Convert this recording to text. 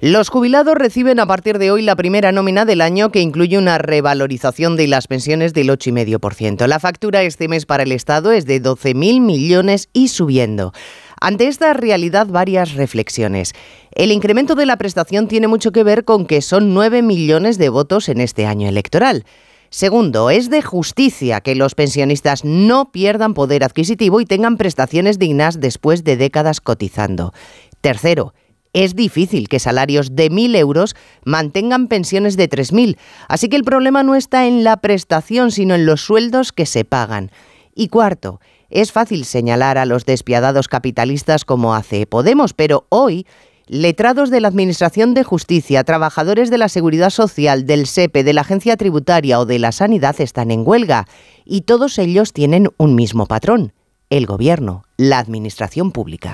Los jubilados reciben a partir de hoy la primera nómina del año que incluye una revalorización de las pensiones del 8,5%. La factura este mes para el Estado es de 12.000 millones y subiendo. Ante esta realidad, varias reflexiones. El incremento de la prestación tiene mucho que ver con que son 9 millones de votos en este año electoral. Segundo, es de justicia que los pensionistas no pierdan poder adquisitivo y tengan prestaciones dignas después de décadas cotizando. Tercero, es difícil que salarios de 1.000 euros mantengan pensiones de 3.000, así que el problema no está en la prestación, sino en los sueldos que se pagan. Y cuarto, es fácil señalar a los despiadados capitalistas como hace Podemos, pero hoy letrados de la Administración de Justicia, trabajadores de la Seguridad Social, del SEPE, de la Agencia Tributaria o de la Sanidad están en huelga y todos ellos tienen un mismo patrón, el Gobierno, la Administración Pública.